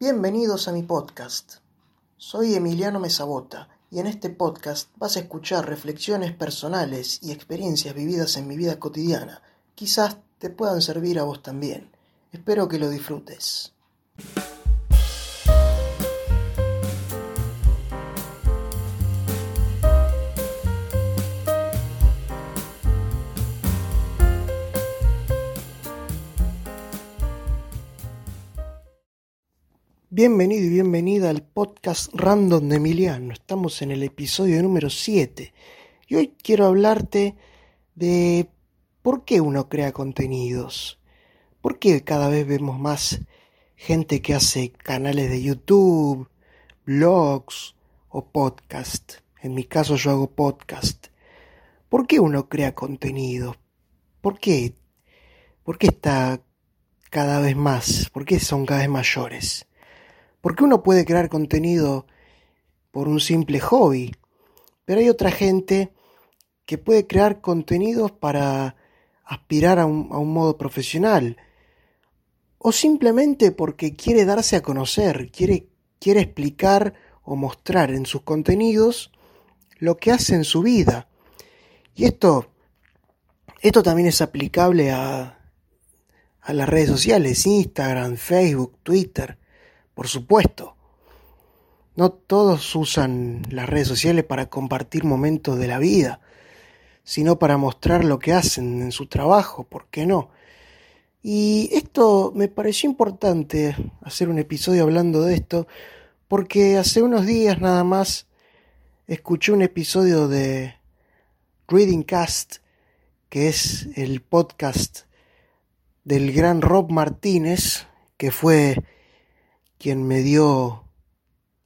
Bienvenidos a mi podcast. Soy Emiliano Mesabota y en este podcast vas a escuchar reflexiones personales y experiencias vividas en mi vida cotidiana. Quizás te puedan servir a vos también. Espero que lo disfrutes. Bienvenido y bienvenida al podcast Random de Emiliano. Estamos en el episodio número 7 y hoy quiero hablarte de por qué uno crea contenidos. ¿Por qué cada vez vemos más gente que hace canales de YouTube, blogs o podcast? En mi caso yo hago podcast. ¿Por qué uno crea contenidos? ¿Por qué? ¿Por qué está cada vez más? ¿Por qué son cada vez mayores? Porque uno puede crear contenido por un simple hobby, pero hay otra gente que puede crear contenidos para aspirar a un, modo profesional, o simplemente porque quiere darse a conocer, quiere, quiere explicar o mostrar en sus contenidos lo que hace en su vida. Y esto, esto también es aplicable a, a las redes sociales, Instagram, Facebook, Twitter. Por supuesto, no todos usan las redes sociales para compartir momentos de la vida, sino para mostrar lo que hacen en su trabajo, ¿por qué no? Y esto me pareció importante hacer un episodio hablando de esto, porque hace unos días nada más escuché un episodio de Reading Cast, que es el podcast del gran Rob Martínez, que fue quien me dio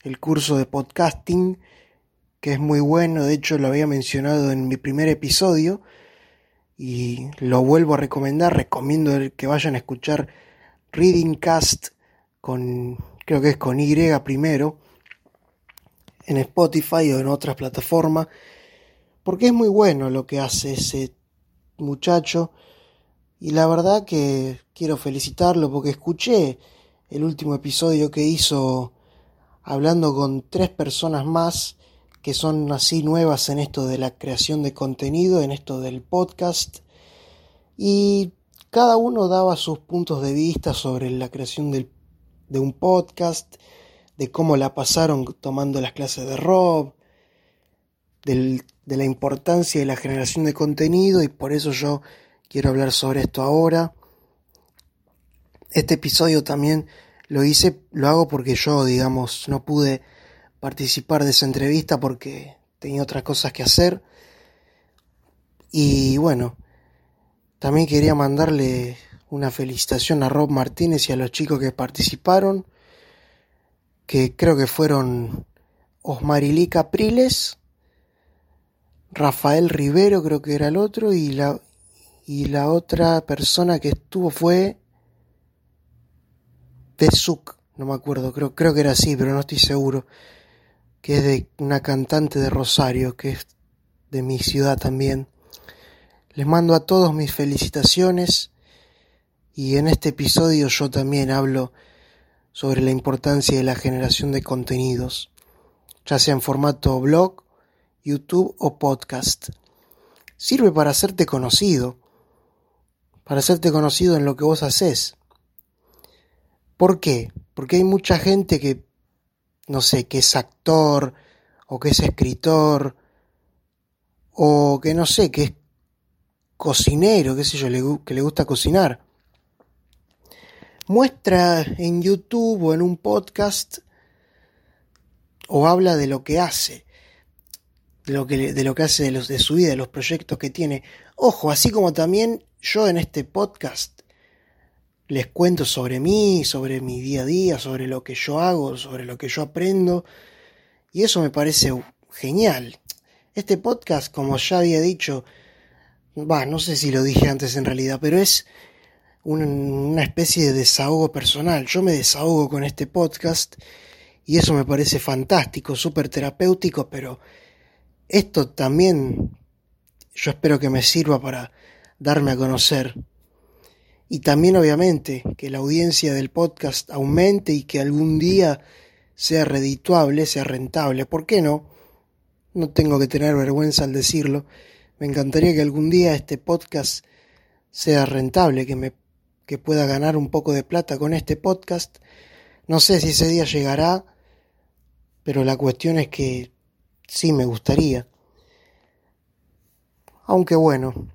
el curso de podcasting, que es muy bueno, de hecho lo había mencionado en mi primer episodio y lo vuelvo a recomendar, recomiendo que vayan a escuchar Reading Cast con, creo que es con Y primero, en Spotify o en otras plataformas, porque es muy bueno lo que hace ese muchacho y la verdad que quiero felicitarlo porque escuché el último episodio que hizo hablando con tres personas más que son así nuevas en esto de la creación de contenido, en esto del podcast. Y cada uno daba sus puntos de vista sobre la creación de un podcast, de cómo la pasaron tomando las clases de Rob, de la importancia de la generación de contenido y por eso yo quiero hablar sobre esto ahora. Este episodio también lo hice, lo hago porque yo, digamos, no pude participar de esa entrevista porque tenía otras cosas que hacer. Y bueno, también quería mandarle una felicitación a Rob Martínez y a los chicos que participaron, que creo que fueron Osmarilí Capriles, Rafael Rivero creo que era el otro, y la, y la otra persona que estuvo fue Suk, no me acuerdo, creo, creo que era así, pero no estoy seguro, que es de una cantante de Rosario, que es de mi ciudad también. Les mando a todos mis felicitaciones y en este episodio yo también hablo sobre la importancia de la generación de contenidos, ya sea en formato blog, YouTube o podcast. Sirve para hacerte conocido, para hacerte conocido en lo que vos haces. ¿Por qué? Porque hay mucha gente que, no sé, que es actor o que es escritor o que no sé, que es cocinero, qué sé yo, que le gusta cocinar. Muestra en YouTube o en un podcast o habla de lo que hace, de lo que, hace de, de su vida, de los proyectos que tiene. Ojo, así como también yo en este podcast les cuento sobre mí, sobre mi día a día, sobre lo que yo hago, sobre lo que yo aprendo. Y eso me parece genial. Este podcast, como ya había dicho, va, no sé si lo dije antes en realidad, pero es una especie de desahogo personal. Yo me desahogo con este podcast y eso me parece fantástico, súper terapéutico, pero esto también yo espero que me sirva para darme a conocer Y también obviamente que la audiencia del podcast aumente y que algún día sea redituable, sea rentable. ¿Por qué no? No tengo que tener vergüenza al decirlo. Me encantaría que algún día este podcast sea rentable, que me que pueda ganar un poco de plata con este podcast. No sé si ese día llegará, pero la cuestión es que sí me gustaría. Aunque bueno,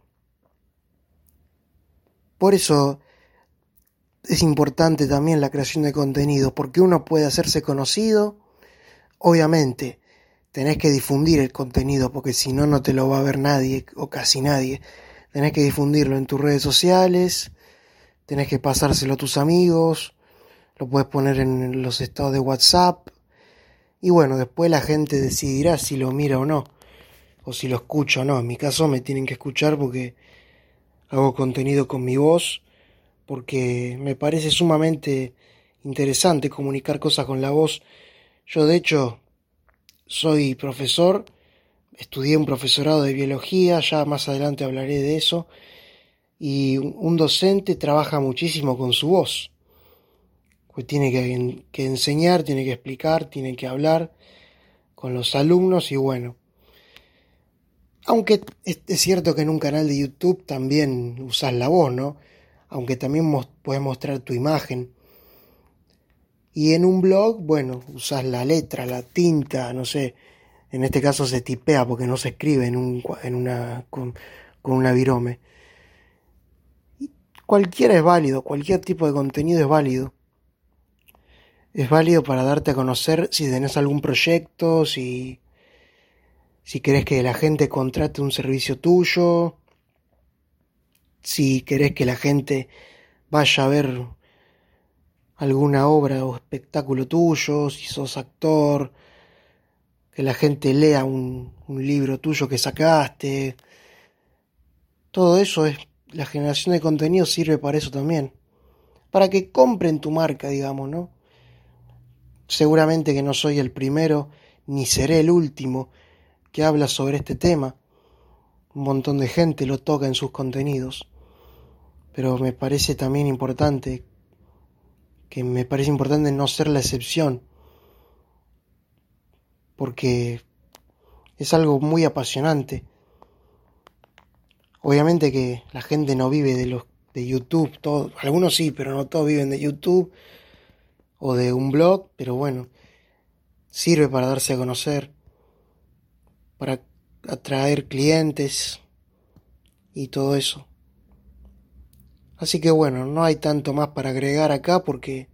por eso es importante también la creación de contenido, porque uno puede hacerse conocido, obviamente tenés que difundir el contenido, porque si no, no te lo va a ver nadie o casi nadie. Tenés que difundirlo en tus redes sociales, tenés que pasárselo a tus amigos, lo puedes poner en los estados de WhatsApp, y bueno, después la gente decidirá si lo mira o no, o si lo escucha o no. En mi caso me tienen que escuchar porque hago contenido con mi voz, porque me parece sumamente interesante comunicar cosas con la voz. Yo de hecho soy profesor, estudié un profesorado de biología, ya más adelante hablaré de eso, y un docente trabaja muchísimo con su voz pues tiene que, enseñar, tiene que explicar, tiene que hablar con los alumnos y bueno. Aunque es, cierto que en un canal de YouTube también usas la voz, ¿no? Aunque también puedes mostrar tu imagen. Y en un blog, bueno, usas la letra, la tinta, no sé. En este caso se tipea porque no se escribe en, un, en una, con, con una virome. Cualquiera es válido, cualquier tipo de contenido es válido es válido para darte a conocer si tenés algún proyecto, si, si querés que la gente contrate un servicio tuyo, si querés que la gente vaya a ver alguna obra o espectáculo tuyo, si sos actor, que la gente lea un, un libro tuyo que sacaste. Todo eso es, la generación de contenido sirve para eso también. Para que compren tu marca, digamos, ¿no? Seguramente que no soy el primero ni seré el último que habla sobre este tema. Un montón de gente lo toca en sus contenidos. Pero me parece también importante que me parece importante no ser la excepción. Porque es algo muy apasionante. Obviamente que la gente no vive de los de YouTube, todo, algunos sí, pero no todos viven de YouTube o de un blog, pero bueno, sirve para darse a conocer, para atraer clientes y todo eso. Así que bueno, no hay tanto más para agregar acá porque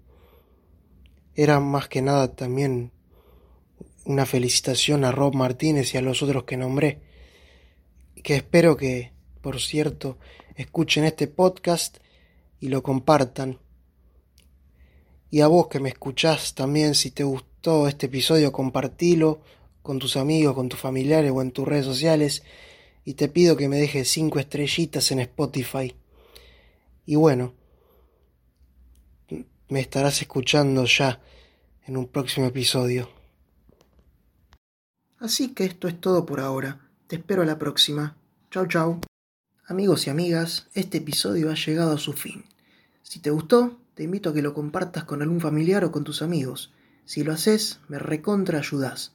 era más que nada también una felicitación a Rob Martínez y a los otros que nombré, que espero que, por cierto, escuchen este podcast y lo compartan y a vos que me escuchás también, si te gustó este episodio, compartilo con tus amigos, con tus familiares o en tus redes sociales. Y te pido que me dejes cinco estrellitas en Spotify. Y bueno, me estarás escuchando ya en un próximo episodio. Así que esto es todo por ahora. Te espero a la próxima. Chau chau. Amigos y amigas, este episodio ha llegado a su fin. Si te gustó, te invito a que lo compartas con algún familiar o con tus amigos. Si lo haces, me recontra ayudás.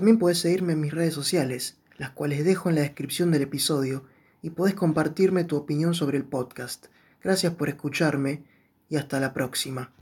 También puedes seguirme en mis redes sociales, las cuales dejo en la descripción del episodio, y podés compartirme tu opinión sobre el podcast. Gracias por escucharme y hasta la próxima.